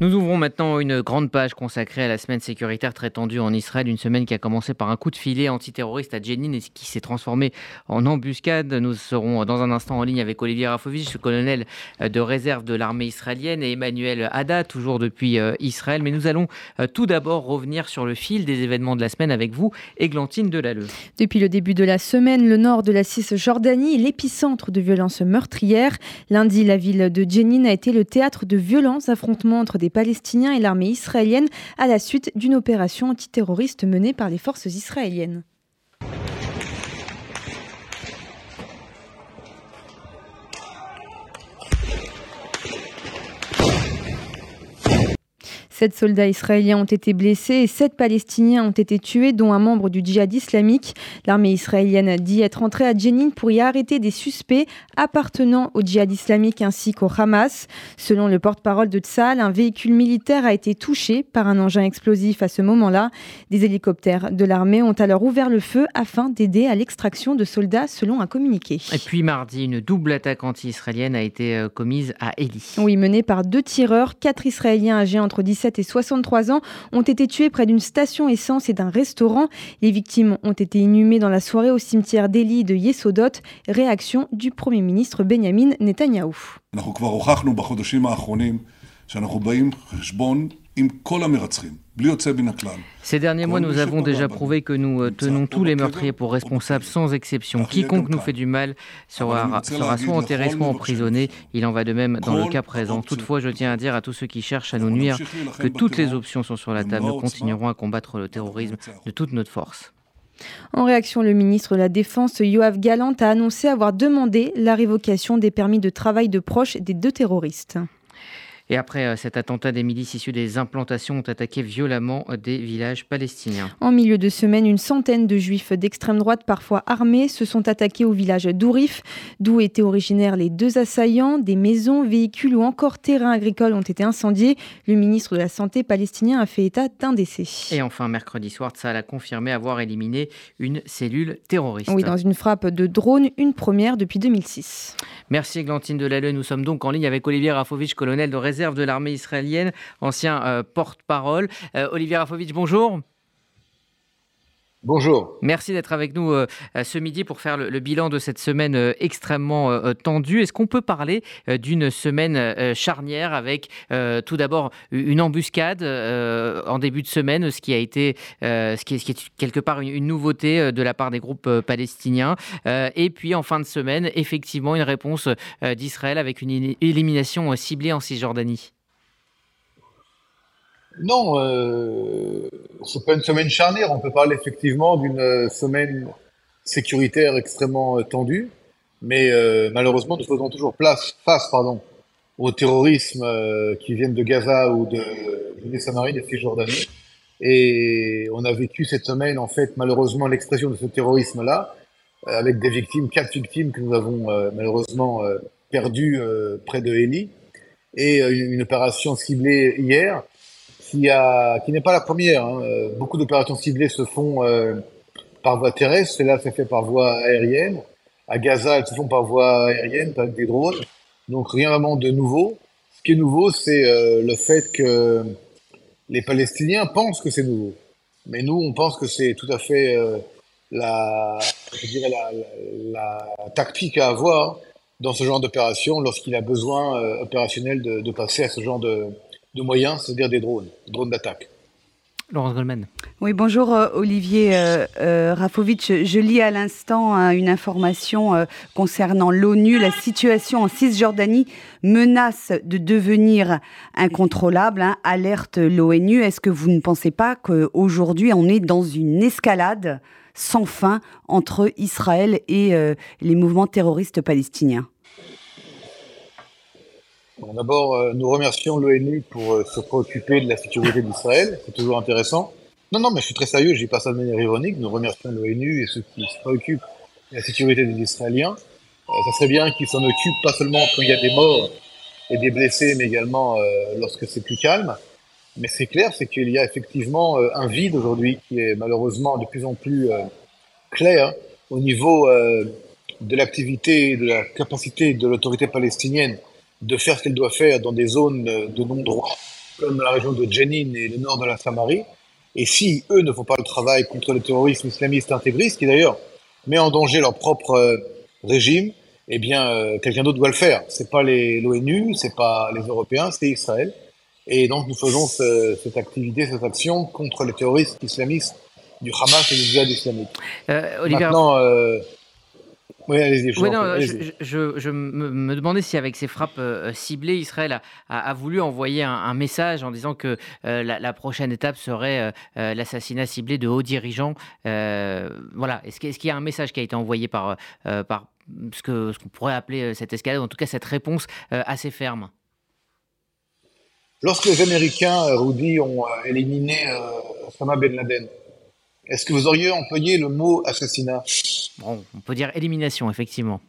Nous ouvrons maintenant une grande page consacrée à la semaine sécuritaire très tendue en Israël, une semaine qui a commencé par un coup de filet antiterroriste à Jenin et qui s'est transformé en embuscade. Nous serons dans un instant en ligne avec Olivier Rafovitch, colonel de réserve de l'armée israélienne, et Emmanuel Hada, toujours depuis euh, Israël. Mais nous allons euh, tout d'abord revenir sur le fil des événements de la semaine avec vous, Églantine Delalleux. Depuis le début de la semaine, le nord de la Cisjordanie est l'épicentre de violences meurtrières. Lundi, la ville de Jenin a été le théâtre de violents affrontements entre des Palestiniens et l'armée israélienne à la suite d'une opération antiterroriste menée par les forces israéliennes. Sept soldats israéliens ont été blessés et sept Palestiniens ont été tués, dont un membre du djihad islamique. L'armée israélienne dit être entrée à Jenin pour y arrêter des suspects appartenant au djihad islamique ainsi qu'au Hamas. Selon le porte-parole de Tzal, un véhicule militaire a été touché par un engin explosif à ce moment-là. Des hélicoptères de l'armée ont alors ouvert le feu afin d'aider à l'extraction de soldats, selon un communiqué. Et puis mardi, une double attaque anti-israélienne a été euh, commise à Eli. Oui, menée par deux tireurs, quatre Israéliens âgés entre 17 et 63 ans ont été tués près d'une station essence et d'un restaurant. Les victimes ont été inhumées dans la soirée au cimetière d'Eli de Yesodot. Réaction du Premier ministre Benjamin Netanyahou. Ces derniers mois, nous avons déjà prouvé que nous euh, tenons tous les meurtriers pour responsables sans exception. Quiconque nous fait du mal sera, sera soit enterré, soit emprisonné. Il en va de même dans le cas présent. Toutefois, je tiens à dire à tous ceux qui cherchent à nous nuire que toutes les options sont sur la table. Nous continuerons à combattre le terrorisme de toute notre force. En réaction, le ministre de la Défense, Yoav Galant, a annoncé avoir demandé la révocation des permis de travail de proches des deux terroristes. Et après euh, cet attentat, des milices issues des implantations ont attaqué violemment euh, des villages palestiniens. En milieu de semaine, une centaine de juifs d'extrême droite, parfois armés, se sont attaqués au village d'Ourif, d'où étaient originaires les deux assaillants. Des maisons, véhicules ou encore terrains agricoles ont été incendiés. Le ministre de la Santé palestinien a fait état d'un décès. Et enfin, mercredi soir, Tzal a confirmé avoir éliminé une cellule terroriste. Oui, dans une frappe de drone, une première depuis 2006. Merci Glantine Delalleux. Nous sommes donc en ligne avec Olivier Rafovitch, colonel de réserve de l'armée israélienne, ancien euh, porte-parole. Euh, Olivier Rafovitch, bonjour. Bonjour. Merci d'être avec nous euh, ce midi pour faire le, bilan de cette semaine extrêmement tendue. Est-ce qu'on peut parler d'une semaine charnière avec tout d'abord une embuscade en début de semaine, ce qui a été, ce qui, est, quelque part une, nouveauté de la part des groupes palestiniens, et puis en fin de semaine, effectivement, une réponse d'Israël avec une élimination ciblée en Cisjordanie? Non, euh, c'est pas une semaine charnière. On peut parler effectivement d'une euh, semaine sécuritaire extrêmement euh, tendue, mais euh, malheureusement, nous faisons toujours place, face pardon, au terrorisme qui viennent de Gaza ou de de Samarie, de Cisjordanie. Et on a vécu cette semaine, en fait, malheureusement, l'expression de ce terrorisme-là, avec des victimes, quatre victimes que nous avons malheureusement perdues près de Eli, et une opération ciblée hier qui, n'est pas la première. Hein. Euh, beaucoup d'opérations ciblées se font euh, par voie terrestre, celle-là c'est fait par voie aérienne. À Gaza, elles se font par voie aérienne, avec des drones. Donc rien vraiment de nouveau. Ce qui est nouveau, c'est euh, le fait que les Palestiniens pensent que c'est nouveau. Mais nous, on pense que c'est tout à fait la, tactique à avoir dans ce genre d'opération lorsqu'il a besoin opérationnel de passer à ce genre de, de moyens, c'est-à-dire des drones, drones d'attaque. Laurence Goldman. Oui, bonjour euh, Olivier euh, euh Je lis à l'instant hein, une information euh, concernant l'ONU. La situation en Cisjordanie menace de devenir incontrôlable. Hein, alerte l'ONU. Est-ce que vous ne pensez pas qu'aujourd'hui on est dans une escalade sans fin entre Israël et les mouvements terroristes palestiniens? D'abord, euh, nous remercions l'ONU pour euh, se préoccuper de la sécurité d'Israël. C'est toujours intéressant. Non, non, mais je suis très sérieux, je dis pas ça de manière ironique. Nous remercions l'ONU et ceux qui se préoccupent de la sécurité des Israéliens. Euh, ça serait bien qu'ils s'en occupent pas seulement quand il y a des morts et des blessés, mais également lorsque c'est plus calme. Mais c'est clair, c'est qu'il y a effectivement un vide aujourd'hui qui est malheureusement de plus en plus clair au niveau de l'activité et de la capacité de l'autorité palestinienne de faire ce qu'elle doit faire dans des zones de non-droit comme la région de Jenin et le nord de la Samarie. Et si eux ne font pas le travail contre le terrorisme islamiste intégriste, qui d'ailleurs met en danger leur propre euh, régime, eh bien, euh, quelqu'un d'autre doit le faire. C'est pas l'ONU, c'est pas les Européens, c'est Israël. Et donc, nous faisons cette activité, cette action contre les terroristes islamistes du Hamas et du djihad islamique. Euh, Maintenant, euh, oui, allez-y. Je, je, me, demandais si avec ces frappes euh, ciblées, Israël a, voulu envoyer un, message en disant que euh, la, prochaine étape serait euh, l'assassinat ciblé de hauts dirigeants. voilà. Est-ce qu'il y a un message qui a été envoyé par, par ce qu'on ce qu'on pourrait appeler cette escalade, en tout cas cette réponse assez ferme? Lorsque les Américains, Rudy, ont éliminé Osama Ben Laden, est-ce que vous auriez employé le mot assassinat? Bon, On peut dire élimination, effectivement.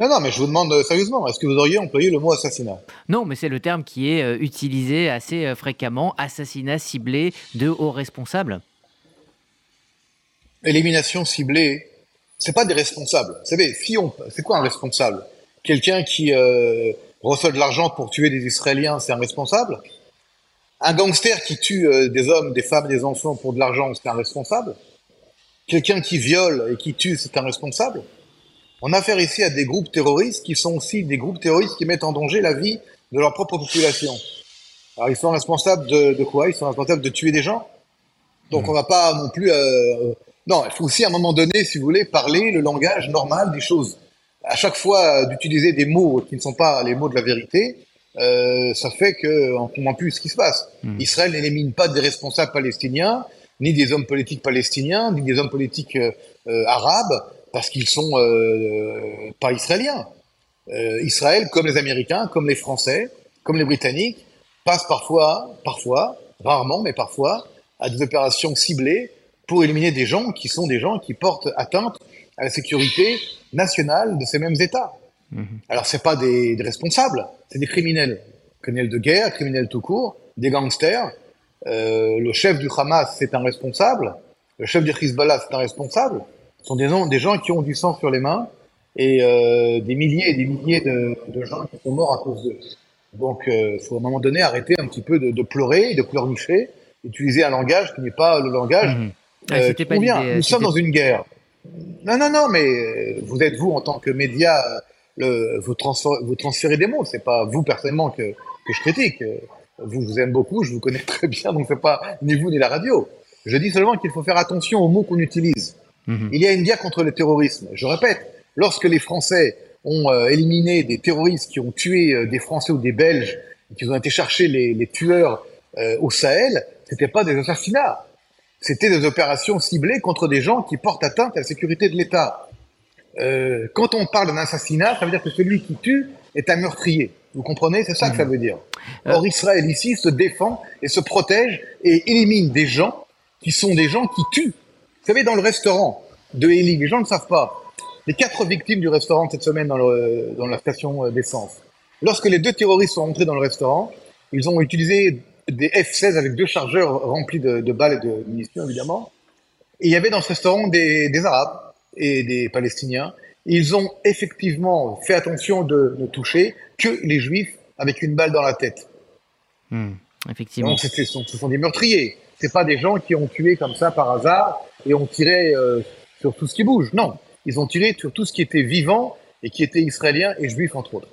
Non, non, mais je vous demande euh, sérieusement, est-ce que vous auriez employé le mot assassinat? Non, mais c'est le terme qui est euh, utilisé assez euh, fréquemment, assassinat ciblé de hauts responsables. Élimination ciblée, c'est pas des responsables. Vous savez, si on, c'est quoi un responsable? Quelqu'un qui reçoit de l'argent pour tuer des Israéliens, c'est un responsable? Un gangster qui tue euh, des hommes, des femmes, des enfants pour de l'argent, c'est un responsable. Quelqu'un qui viole et qui tue, c'est un responsable. On a affaire ici à des groupes terroristes qui sont aussi des groupes terroristes qui mettent en danger la vie de leur propre population. Alors ils sont responsables de, quoi? Ils sont responsables de tuer des gens. Donc mmh. on va pas non plus. Euh, non, il faut aussi à un moment donné, si vous voulez, parler le langage normal des choses. À chaque fois d'utiliser des mots qui ne sont pas les mots de la vérité, euh, ça fait qu'on comprend plus ce qui se passe. Hmm. Israël n'élimine pas des responsables palestiniens, ni des hommes politiques palestiniens, ni des hommes politiques euh, euh arabes, parce qu'ils sont euh, pas israéliens. Euh, Israël, comme les Américains, comme les Français, comme les Britanniques, passe parfois, parfois, rarement, mais parfois, à des opérations ciblées pour éliminer des gens qui sont des gens qui portent atteinte à la sécurité nationale de ces mêmes États. Mhm. Alors, c'est pas des, responsables, c'est des criminels. Criminels de guerre, criminels tout court, des gangsters. Euh, le chef du Hamas, c'est un responsable. Le chef du Hezbollah, c'est un responsable. Ce sont des, des gens qui ont du sang sur les mains et euh, des milliers et des milliers de, gens qui sont morts à cause d'eux. Donc, il euh, faut à un moment donné arrêter un petit peu de, pleurer, de pleurnicher, utiliser un langage qui n'est pas le langage mmh. qui convient. Nous sommes dans une guerre. Non, non, non, mais vous êtes vous en tant que média le, vous, vous transférez des mots. C'est pas vous personnellement que, que je critique. Vous vous aime beaucoup, je vous connais très bien, donc c'est pas ni vous ni la radio. Je dis seulement qu'il faut faire attention aux mots qu'on utilise. Mhm. Il y a une guerre contre le terrorisme. Je répète, lorsque les Français ont euh, éliminé des terroristes qui ont tué euh, des Français ou des Belges, et qui ont été chercher les, les tueurs euh, au Sahel, c'était pas des assassinats. C'était des opérations ciblées contre des gens qui portent atteinte à la sécurité de l'État. Euh, quand on parle d'un assassinat, ça veut dire que celui qui tue est un meurtrier. Vous comprenez? C'est ça que ça mhm. veut dire. Euh. Or, Israël ici se défend et se protège et élimine des gens qui sont des gens qui tuent. Vous savez, dans le restaurant de Eli, les gens ne savent pas. Les quatre victimes du restaurant cette semaine dans, le, dans la station d'essence. Lorsque les deux terroristes sont entrés dans le restaurant, ils ont utilisé des F-16 avec deux chargeurs remplis de, de balles et de munitions, évidemment. Et il y avait dans ce restaurant des, des Arabes et des Palestiniens, ils ont effectivement fait attention de ne toucher que les Juifs avec une balle dans la tête. Hmm, effectivement. ce, sont, des meurtriers. C'est pas des gens qui ont tué comme ça par hasard et ont tiré euh, sur tout ce qui bouge. Non, ils ont tiré sur tout ce qui était vivant et qui était israélien et juif entre autres.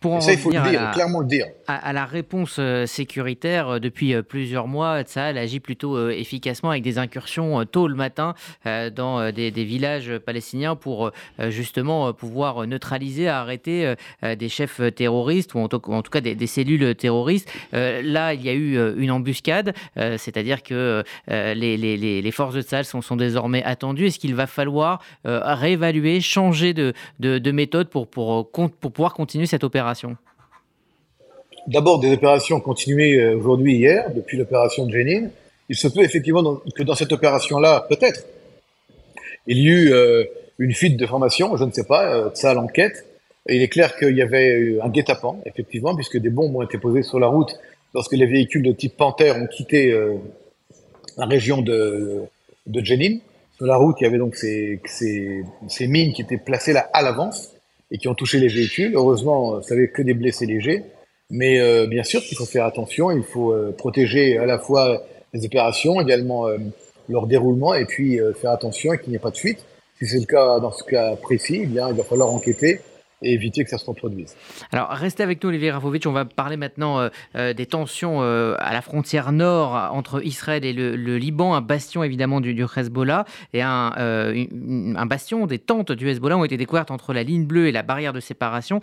Pour ça, il faut le dire, clairement le dire. À, la réponse euh, sécuritaire, euh, depuis euh, plusieurs mois, Tsahal agit plutôt efficacement avec des incursions tôt le matin dans des, villages palestiniens pour justement pouvoir neutraliser, arrêter des chefs terroristes ou en tout, cas des, cellules terroristes. Là, il y a eu une embuscade, c'est-à-dire que les, forces de Tsahal sont, sont désormais attendues. Est-ce qu'il va falloir réévaluer, changer de, méthode pour, pour, pour pouvoir continuer cette opération? D'abord, des opérations continuées euh, aujourd'hui hier, depuis l'opération de Jenin. Il se peut effectivement que dans cette opération-là, peut-être, il y eut euh, une fuite de formation, je ne sais pas, euh, ça l'enquête. Il est clair qu'il y avait un guet-apens, effectivement, puisque des bombes ont été posées sur la route lorsque les véhicules de type Panther ont quitté la région de, de Jenin. Sur la route, il y avait donc ces, ces mines qui étaient placées là à l'avance et qui ont touché les véhicules. Heureusement, ça n'avait que des blessés légers. Mais bien sûr qu'il faut faire attention, il faut protéger à la fois les opérations, également leur déroulement, et puis faire attention qu'il n'y ait pas de fuite. Si c'est le cas dans ce cas précis, eh bien, il va falloir enquêter et éviter que ça se reproduise. Alors, restez avec nous, Olivier Rafovitch. On va parler maintenant euh, euh, des tensions euh, à la frontière nord entre Israël et le, Liban, un bastion évidemment du, du Hezbollah et un, un, bastion des tentes du Hezbollah ont été découvertes entre la ligne bleue et la barrière de séparation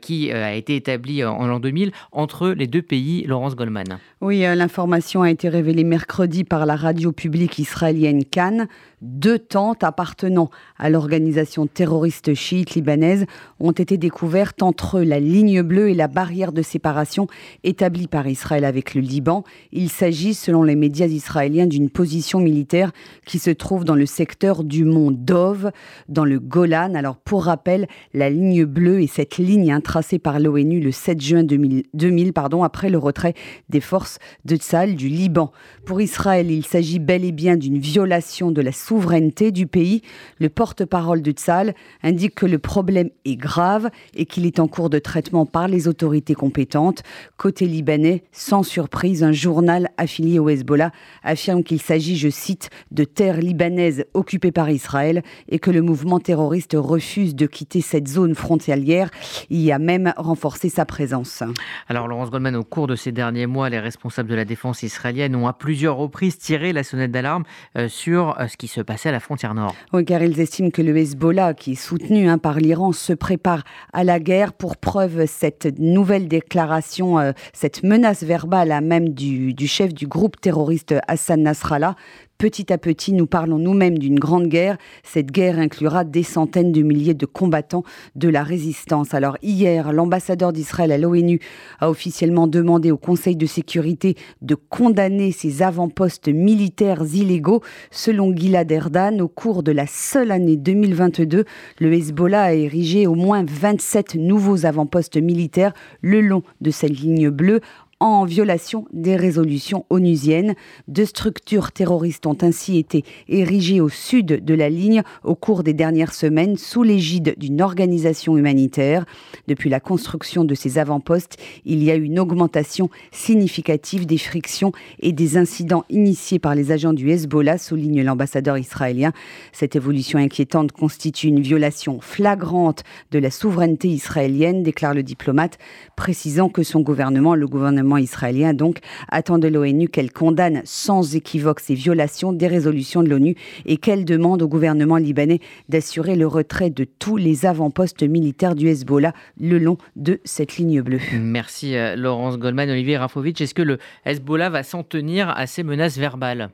qui a été établie en, l'an 2000 entre les deux pays. Laurence Goldman. Oui, l'information a été révélée mercredi par la radio publique israélienne Cannes. Deux tentes appartenant à l'organisation terroriste chiite libanaise ont été découvertes entre la ligne bleue et la barrière de séparation établie par Israël avec le Liban. Il s'agit, selon les médias israéliens, d'une position militaire qui se trouve dans le secteur du mont Dov, dans le Golan. Alors, pour rappel, la ligne bleue est cette ligne tracée par l'ONU le 7 juin 2000, pardon, après le retrait des forces de Tzal du Liban. Pour Israël, il s'agit bel et bien d'une violation de la souveraineté du pays. Le porte-parole de Tzal indique que le problème est grave et qu'il est en cours de traitement par les autorités compétentes. Côté libanais, sans surprise, un journal affilié au Hezbollah affirme qu'il s'agit, je cite, de terres libanaises occupées par Israël et que le mouvement terroriste refuse de quitter cette zone frontalière. Il a même renforcé sa présence. Alors Laurence Goldman, au cours de ces derniers mois, les responsables de la défense israélienne ont à plusieurs reprises tiré la sonnette d'alarme euh, sur euh, ce qui se passait à la frontière nord. Oui, car ils estiment que le Hezbollah, qui est soutenu hein, par l'Iran, se prépare à la guerre. Pour preuve, cette nouvelle déclaration, euh, cette menace verbale à même du chef du groupe terroriste Hassan Nasrallah Petit à petit, nous parlons nous-mêmes d'une grande guerre. Cette guerre inclura des centaines de milliers de combattants de la résistance. Alors hier, l'ambassadeur d'Israël à l'ONU a officiellement demandé au Conseil de sécurité de condamner ces avant-postes militaires illégaux. Selon Gilad Erdan, au cours de la seule année 2022, le Hezbollah a érigé au moins 27 nouveaux avant-postes militaires le long de cette ligne bleue en violation des résolutions onusiennes. Deux structures terroristes ont ainsi été érigées au sud de la ligne au cours des dernières semaines sous l'égide d'une organisation humanitaire. Depuis la construction de ces avant-postes, il y a une augmentation significative des frictions et des incidents initiés par les agents du Hezbollah, souligne l'ambassadeur israélien. Cette évolution inquiétante constitue une violation flagrante de la souveraineté israélienne, déclare le diplomate, précisant que son gouvernement, le gouvernement israélien donc attend de l'ONU qu'elle condamne sans équivoque ces violations des résolutions de l'ONU et qu'elle demande au gouvernement libanais d'assurer le retrait de tous les avant-postes militaires du Hezbollah le long de cette ligne bleue. Merci euh, Laurence Goldman. Olivier Rafovitch, est-ce que le Hezbollah va s'en tenir à ces menaces verbales?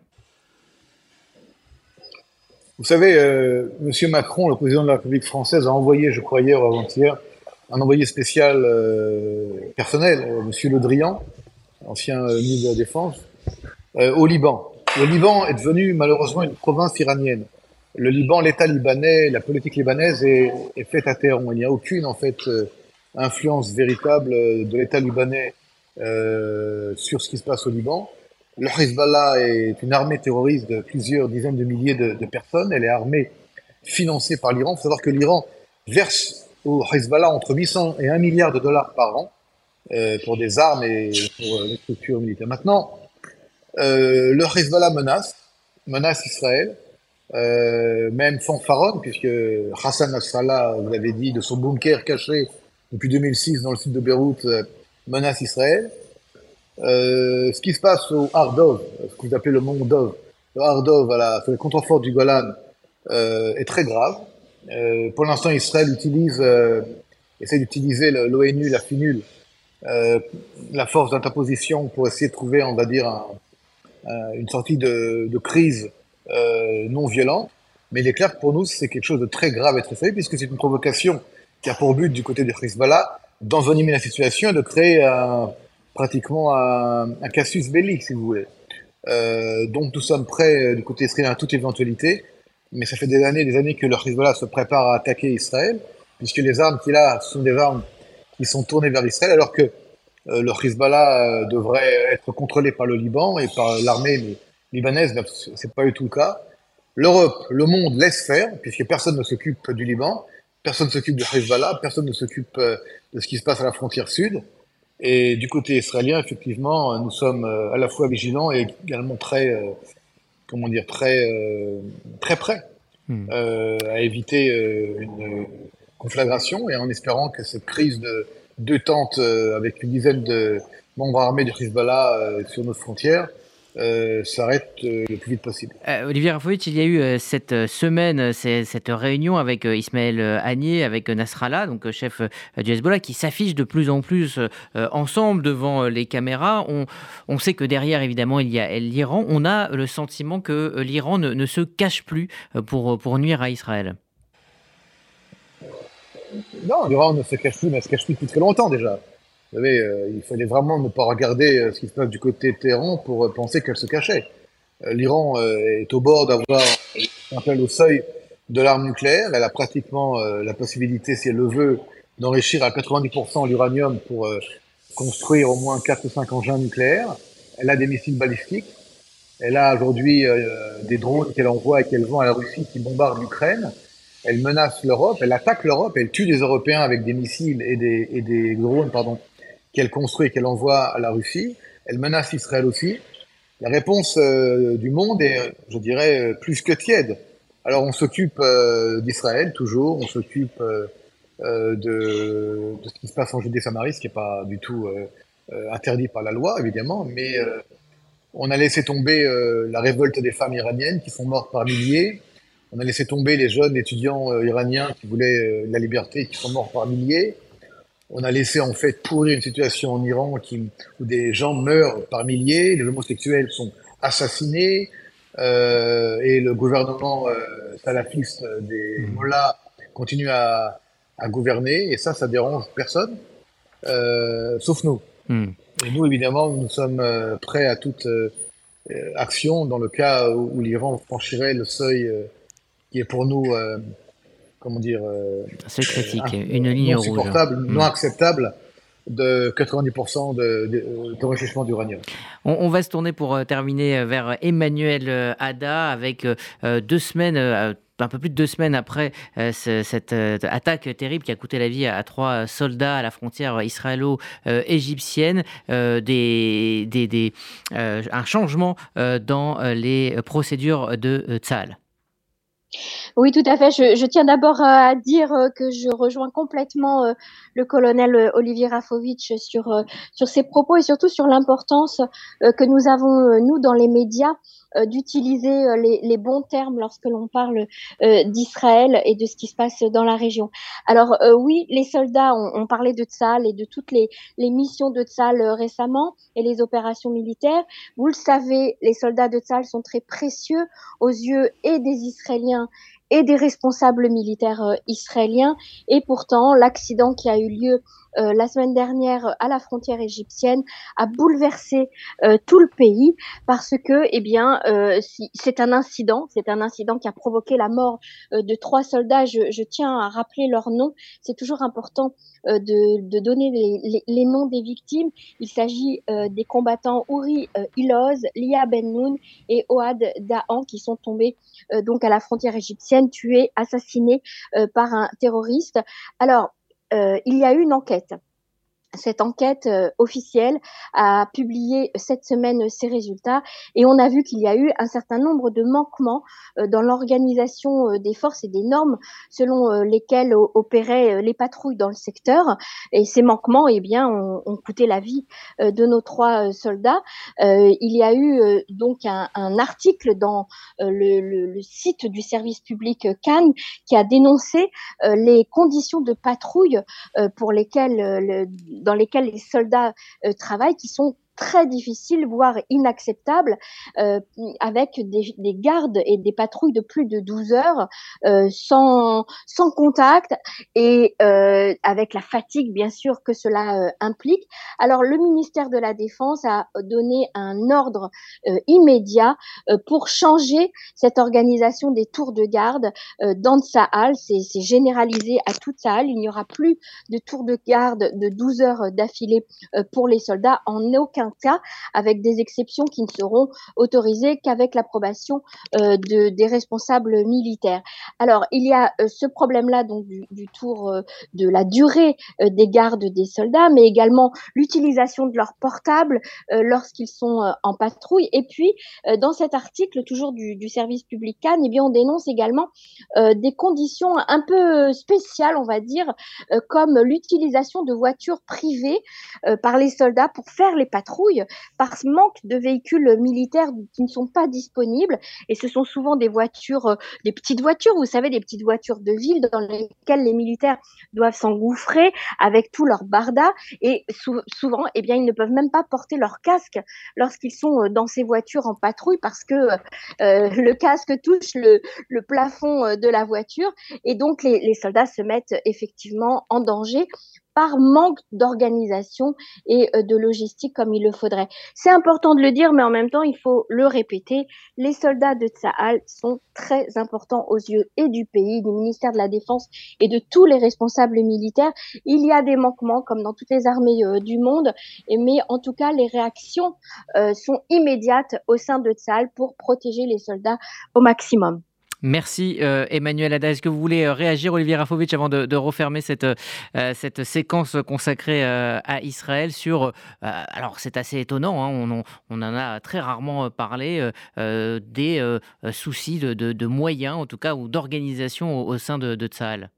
Vous savez, euh, M. Macron, le président de la République française, a envoyé, je crois hier ou avant-hier, un envoyé spécial euh, personnel, euh, Monsieur Le Drian, ancien euh, ministre de la Défense, au Liban. Le Liban est devenu malheureusement une province iranienne. Le Liban, l'État libanais, la politique libanaise est, faite à terre. Il n'y a aucune en fait influence véritable de l'État libanais sur ce qui se passe au Liban. Le Hezbollah est une armée terroriste de plusieurs dizaines de milliers de, de personnes. Elle est armée financée par l'Iran. Il faut savoir que l'Iran verse au Hezbollah entre 800 et 1 milliard de dollars par an euh, pour des armes et pour euh, les structures militaires. Maintenant, euh, le Hezbollah menace, menace Israël, euh, même fanfaronne, puisque Hassan Nasrallah, vous l'avez dit, de son bunker caché depuis 2006 dans le sud de Beyrouth, euh, menace Israël. Euh, ce qui se passe au Hardov, ce que vous appelez le mont Dov, le Hardov, voilà, sur les contreforts du Golan, est très grave. Euh, pour l'instant, Israël utilise, euh, essaie d'utiliser l'ONU, la FINUL, euh, la force d'interposition pour essayer de trouver, on va dire, un, une sortie de, de crise non violente. Mais il est clair que pour nous, c'est quelque chose de très grave et très sérieux, puisque c'est une provocation qui a pour but, du côté de Hezbollah, d'envenimer la situation et de créer un, pratiquement un, un casus belli, si vous voulez. Euh, donc nous sommes prêts, du côté israélien, à toute éventualité mais ça fait des années des années que le Hezbollah se prépare à attaquer Israël, puisque les armes qu'il a sont des armes qui sont tournées vers Israël, alors que euh, le Hezbollah euh, devrait être contrôlé par le Liban et par l'armée libanaise, c'est pas du tout le cas. L'Europe, le monde laisse faire, puisque personne ne s'occupe du Liban, personne ne s'occupe du Hezbollah, personne ne s'occupe euh, de ce qui se passe à la frontière sud. Et du côté israélien, effectivement, nous sommes à la fois vigilants et également très, comment dire, très, très prêts hmm. à éviter une conflagration et en espérant que cette crise de deux tentes avec une dizaine de membres armés du Hezbollah sur nos frontières euh, s'arrête euh, le plus vite possible. Euh, Olivier Rafovitch, il y a eu cette semaine, cette réunion avec Ismaël Agnier, avec Nasrallah, donc chef du Hezbollah, qui s'affiche de plus en plus ensemble devant les caméras. On, on, sait que derrière, évidemment, il y a l'Iran. On a le sentiment que l'Iran ne, ne, se cache plus pour, pour nuire à Israël. Non, l'Iran ne se cache plus, mais elle se cache plus depuis très longtemps déjà. Vous savez, euh, il fallait vraiment ne pas regarder euh, ce qui se passe du côté de Téhéran pour euh, penser qu'elle se cachait. L'Iran est au bord d'avoir appel au seuil de l'arme nucléaire. Elle a pratiquement la possibilité, si elle le veut, d'enrichir à 90% l'uranium pour construire au moins 4 ou 5 engins nucléaires. Elle a des missiles balistiques. Elle a aujourd'hui des drones qu'elle envoie et qu'elle vend à la Russie qui bombardent l'Ukraine. Elle menace l'Europe, elle attaque l'Europe, elle tue des Européens avec des missiles et des, et des drones pardon, qu'elle construit et qu'elle envoie à la Russie. Elle menace Israël aussi. La réponse euh, du monde est, je dirais, euh, plus que tiède. Alors on s'occupe euh, d'Israël toujours, on s'occupe de, ce qui se passe en Judée-Samarie, ce qui n'est pas du tout interdit par la loi, évidemment, mais on a laissé tomber la révolte des femmes iraniennes qui sont mortes par milliers. On a laissé tomber les jeunes étudiants iraniens qui voulaient la liberté, qui sont morts par milliers on a laissé en fait pourrir une situation en Iran qui, où des gens meurent par milliers, les homosexuels sont assassinés, euh, et le gouvernement euh, salafiste des mmh. mollahs continue à, à, gouverner, et ça, ça dérange personne, euh, sauf nous. Mmh. Et nous, évidemment, nous sommes prêts à toute action dans le cas où, où l'Iran franchirait le seuil qui est pour nous comment dire, euh, c'est critique, une ligne rouge, non mm. acceptable de 90% d'enrichissement d'uranium. On, on, va se tourner pour euh, terminer euh, vers Emmanuel Ada avec deux semaines un peu plus de deux semaines après cette attaque terrible qui a coûté la vie à, trois soldats à la frontière israélo-égyptienne, des, des, des un changement dans les procédures de Tzal. Oui, tout à fait. Je, tiens d'abord à dire euh, que je rejoins complètement euh, le colonel euh, Olivier Rafovitch sur, sur ses propos et surtout sur l'importance que nous avons, nous, dans les médias, d'utiliser les, les, bons termes lorsque l'on parle d'Israël et de ce qui se passe dans la région. Alors oui, les soldats ont, ont parlé de Tzal et de toutes les, les missions de Tzal récemment et les opérations militaires. Vous le savez, les soldats de Tzal sont très précieux aux yeux et des Israéliens et des responsables militaires euh, israéliens. Et pourtant, l'accident qui a eu lieu euh, la semaine dernière à la frontière égyptienne a bouleversé euh, tout le pays parce que, eh bien, si, c'est un incident, c'est un incident qui a provoqué la mort de trois soldats. Je, je, tiens à rappeler leurs noms. C'est toujours important de, de, donner les, les, les, noms des victimes. Il s'agit des combattants Uri Iloz, Lia Ben et Oad Dahan qui sont tombés donc à la frontière égyptienne, tués, assassinés par un terroriste. Alors, euh, il y a eu une enquête cette enquête euh, officielle a publié cette semaine ses résultats et on a vu qu'il y a eu un certain nombre de manquements euh, dans l'organisation euh, des forces et des normes selon lesquelles opéraient les patrouilles dans le secteur. Et ces manquements eh bien ont, ont coûté la vie de nos trois soldats. Il y a eu donc un, un article dans le, le, le, site du service public Cannes qui a dénoncé les conditions de patrouille pour lesquelles le, dans lesquels les soldats euh, travaillent, qui sont très difficile, voire inacceptable, euh, avec des, des, gardes et des patrouilles de plus de 12 heures euh, sans, sans contact et euh, avec la fatigue, bien sûr, que cela euh, implique. Alors, le ministère de la Défense a donné un ordre euh, immédiat euh, pour changer cette organisation des tours de garde dans Tsahal. C'est généralisé à toute Tsahal. Il n'y aura plus de tours de garde de 12 heures d'affilée pour les soldats. En aucun cas, avec des exceptions qui ne seront autorisées qu'avec l'approbation de, des responsables militaires. Alors, il y a ce problème-là donc du, tour de la durée des gardes des soldats, mais également l'utilisation de leurs portables lorsqu'ils sont en patrouille. Et puis, dans cet article, toujours du, du service public Cannes, eh bien, on dénonce également des conditions un peu spéciales, on va dire, comme l'utilisation de voitures privées par les soldats pour faire les patrouilles, par ce manque de véhicules militaires qui ne sont pas disponibles. Et ce sont souvent des voitures, des petites voitures, vous savez, des petites voitures de ville dans lesquelles les militaires doivent s'engouffrer avec tout leur barda. Et souvent, eh bien, ils ne peuvent même pas porter leur casque lorsqu'ils sont dans ces voitures en patrouille parce que le casque touche le, plafond de la voiture. Et donc, les soldats se mettent effectivement en danger par manque d'organisation et euh, de logistique comme il le faudrait. C'est important de le dire, mais en même temps, il faut le répéter. Les soldats de Tsahal sont très importants aux yeux et du pays, du ministère de la Défense et de tous les responsables militaires. Il y a des manquements, comme dans toutes les armées euh, du monde, mais en tout cas, les réactions euh, sont immédiates au sein de Tsahal pour protéger les soldats au maximum. Merci euh, Emmanuel Ada. Est-ce que vous voulez euh, réagir, Olivier Rafovic, avant de, refermer cette, euh, cette séquence consacrée à Israël sur... alors c'est assez étonnant, hein, on, en a très rarement parlé, des soucis de, moyens, en tout cas, ou d'organisation au, sein de, de Tsahal.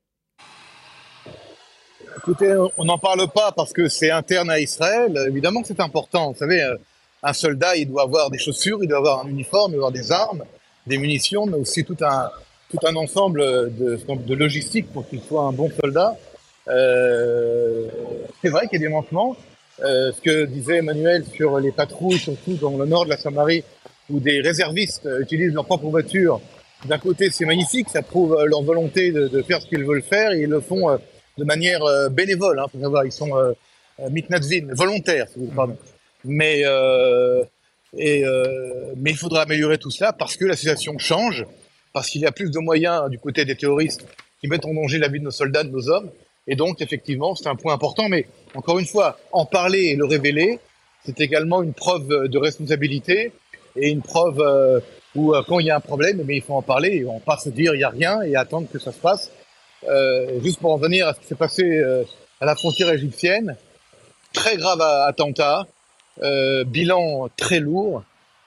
Écoutez, on n'en parle pas parce que c'est interne à Israël. Évidemment que c'est important. Vous savez, un soldat, il doit avoir des chaussures, il doit avoir un uniforme, il doit avoir des armes des munitions, mais aussi tout un, tout un ensemble de, de logistique pour qu'il soit un bon soldat. Euh, c'est vrai qu'il y a des manquements. Euh, ce que disait Emmanuel sur les patrouilles, surtout dans le nord de la Samarie, où des réservistes utilisent leur propre voiture. D'un côté, c'est magnifique, ça prouve leur volonté de, de faire ce qu'ils veulent faire, et ils le font euh, de manière euh, bénévole. Hein, faut savoir, ils sont euh, mitnatvin, volontaires, si vous pardon. Mais euh, et, euh, mais il faudra améliorer tout cela parce que la situation change, parce qu'il y a plus de moyens du côté des terroristes qui mettent en danger la vie de nos soldats, de nos hommes. Et donc, effectivement, c'est un point important. Mais encore une fois, en parler et le révéler, c'est également une preuve de responsabilité et une preuve euh, où, euh, quand il y a un problème, mais il faut en parler. Et on pas se dire il n'y a rien et attendre que ça se passe. Euh, juste pour en venir à ce qui s'est passé euh, à la frontière égyptienne, très grave attentat, euh, bilan très lourd.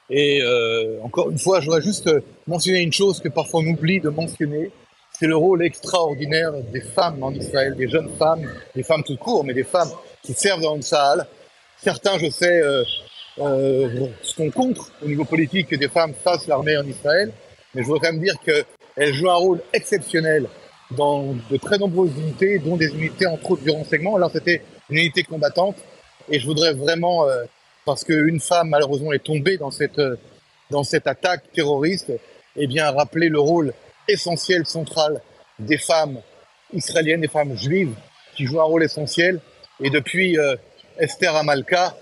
Et euh, encore une fois, je voudrais juste mentionner une chose que parfois on oublie de mentionner, c'est le rôle extraordinaire des femmes en Israël, des jeunes femmes, des femmes tout court, mais des femmes qui servent dans une salle. Certains, je sais, euh, euh, sont contre au niveau politique que des femmes fassent l'armée en Israël, mais je voudrais quand même dire qu'elles jouent un rôle exceptionnel dans de très nombreuses unités, dont des unités entre autres du renseignement. Alors c'était une unité combattante, et je voudrais vraiment euh, parce qu'une femme malheureusement est tombée dans cette, dans cette attaque terroriste, eh bien rappeler le rôle essentiel, central des femmes israéliennes, des femmes juives qui jouent un rôle essentiel. Et depuis euh, Esther Amalka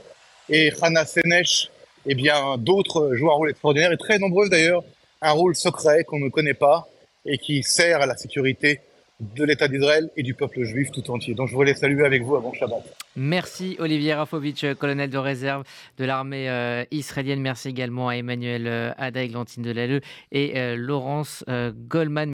et Hannah Senesh, eh bien d'autres jouent un rôle extraordinaire et très nombreuses d'ailleurs, un rôle secret qu'on ne connaît pas et qui sert à la sécurité de l'État d'Israël et du peuple juif tout entier. Donc je voulais saluer avec vous avant Shabbat. Merci Olivier Rafovitch, colonel de réserve de l'armée euh, israélienne. Merci également à Emmanuel euh, Ada, Glantine Delalleux et euh, Laurence Goldman.